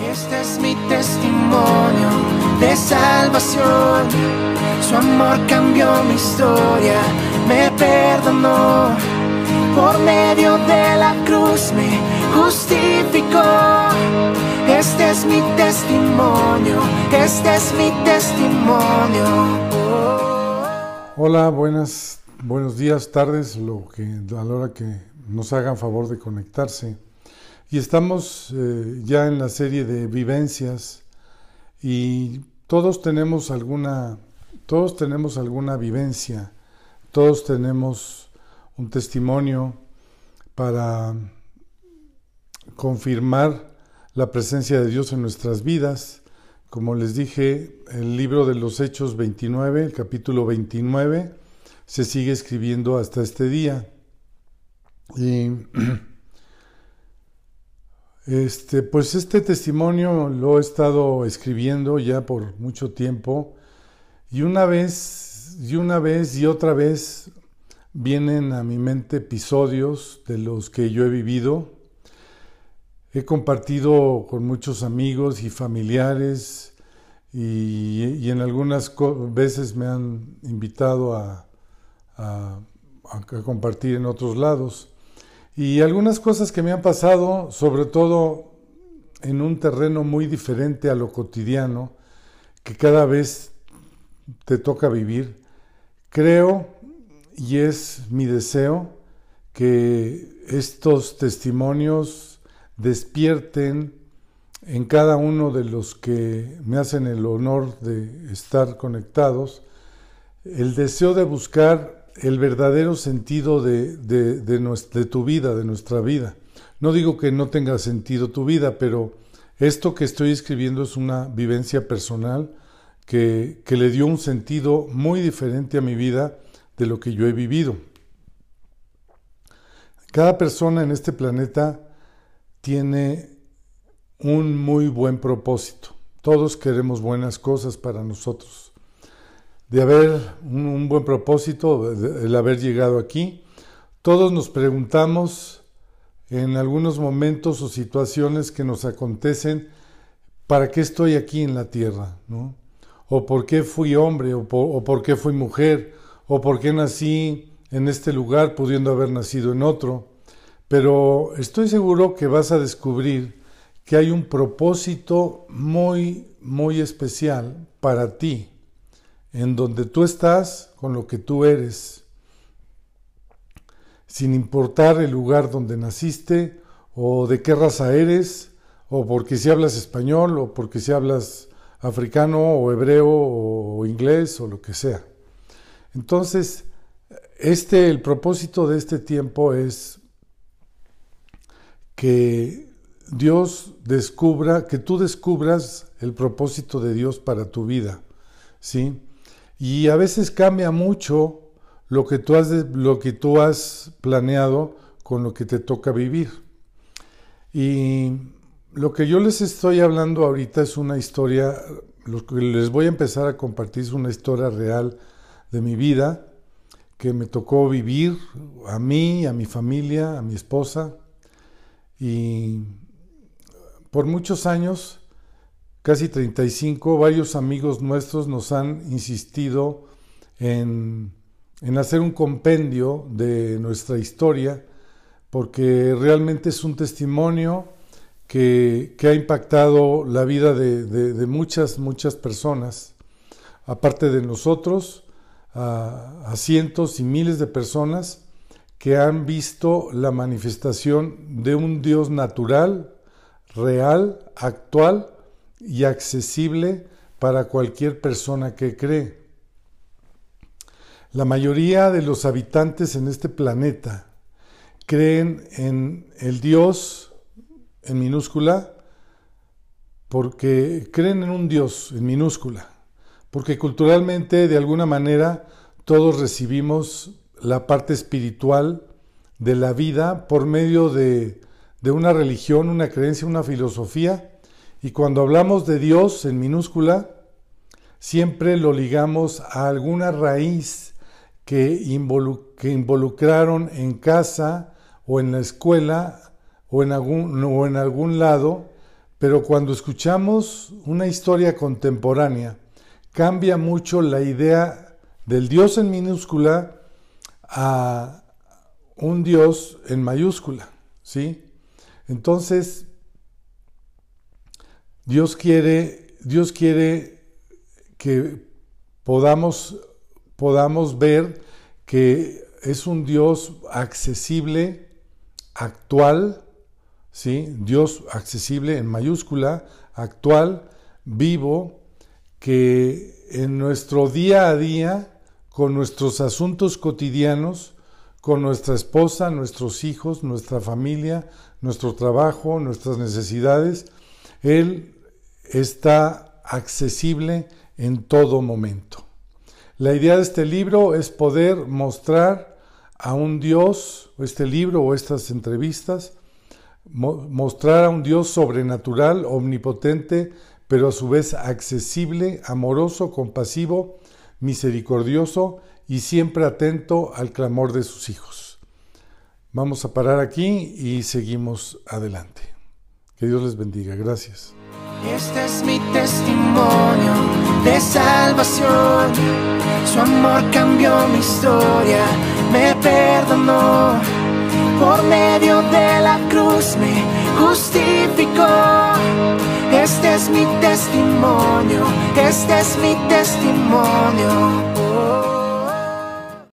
Este es mi testimonio de salvación. Su amor cambió mi historia, me perdonó. Por medio de la cruz me justificó. Este es mi testimonio, este es mi testimonio. Hola, buenas, buenos días, tardes, lo que, a la hora que nos hagan favor de conectarse. Y estamos eh, ya en la serie de vivencias y todos tenemos alguna, todos tenemos alguna vivencia, todos tenemos un testimonio para confirmar la presencia de Dios en nuestras vidas. Como les dije, el libro de los Hechos 29, el capítulo 29, se sigue escribiendo hasta este día. Y este, pues este testimonio lo he estado escribiendo ya por mucho tiempo y una vez y una vez y otra vez vienen a mi mente episodios de los que yo he vivido. He compartido con muchos amigos y familiares y, en algunas veces me han invitado a, a compartir en otros lados. Y algunas cosas que me han pasado, sobre todo en un terreno muy diferente a lo cotidiano, que cada vez te toca vivir, creo y es mi deseo que estos testimonios despierten en cada uno de los que me hacen el honor de estar conectados, el deseo de buscar el verdadero sentido de, de, tu vida, de nuestra vida. No digo que no tenga sentido tu vida, pero esto que estoy escribiendo es una vivencia personal que, que le dio un sentido muy diferente a mi vida de lo que yo he vivido. Cada persona en este planeta tiene un muy buen propósito. Todos queremos buenas cosas para nosotros de haber un, buen propósito, el haber llegado aquí. Todos nos preguntamos en algunos momentos o situaciones que nos acontecen, ¿para qué estoy aquí en la tierra? ¿O por qué fui hombre? O por, qué fui mujer? ¿O por qué nací en este lugar pudiendo haber nacido en otro? Pero estoy seguro que vas a descubrir que hay un propósito muy, muy especial para ti en donde tú estás con lo que tú eres, sin importar el lugar donde naciste o de qué raza eres, o porque si hablas español, o porque si hablas africano o hebreo o inglés o lo que sea. Entonces, este, el propósito de este tiempo es que Dios descubra, que tú descubras el propósito de Dios para tu vida, ¿sí? Y a veces cambia mucho lo que tú has, lo que tú has planeado con lo que te toca vivir. Y lo que yo les estoy hablando ahorita es una historia, lo que les voy a empezar a compartir es una historia real de mi vida que me tocó vivir a mí, a mi familia, a mi esposa. Y por muchos años casi 35, varios amigos nuestros nos han insistido en, hacer un compendio de nuestra historia, porque realmente es un testimonio que, ha impactado la vida de, muchas, muchas personas, aparte de nosotros, a cientos y miles de personas que han visto la manifestación de un Dios natural, real, actual, y accesible para cualquier persona que cree. La mayoría de los habitantes en este planeta creen en el Dios en minúscula porque creen en un Dios en minúscula, porque culturalmente de alguna manera todos recibimos la parte espiritual de la vida por medio de, de una religión, una creencia, una filosofía y cuando hablamos de Dios en minúscula, siempre lo ligamos a alguna raíz que, involucraron en casa o en la escuela o en algún, o en algún lado pero cuando escuchamos una historia contemporánea, cambia mucho la idea del Dios en minúscula a un Dios en mayúscula, ¿sí? Entonces, Dios quiere, Dios quiere que podamos, podamos ver que es un Dios accesible, actual, ¿sí? Dios accesible en mayúscula, actual, vivo, que en nuestro día a día, con nuestros asuntos cotidianos, con nuestra esposa, nuestros hijos, nuestra familia, nuestro trabajo, nuestras necesidades, Él está accesible en todo momento. La idea de este libro es poder mostrar a un Dios, este libro o estas entrevistas, mostrar a un Dios sobrenatural, omnipotente, pero a su vez accesible, amoroso, compasivo, misericordioso y siempre atento al clamor de sus hijos. Vamos a parar aquí y seguimos adelante. Que Dios les bendiga. Gracias. Este es mi testimonio de salvación. Su amor cambió mi historia, me perdonó. Por medio de la cruz me justificó. Este es mi testimonio, este es mi testimonio. Oh.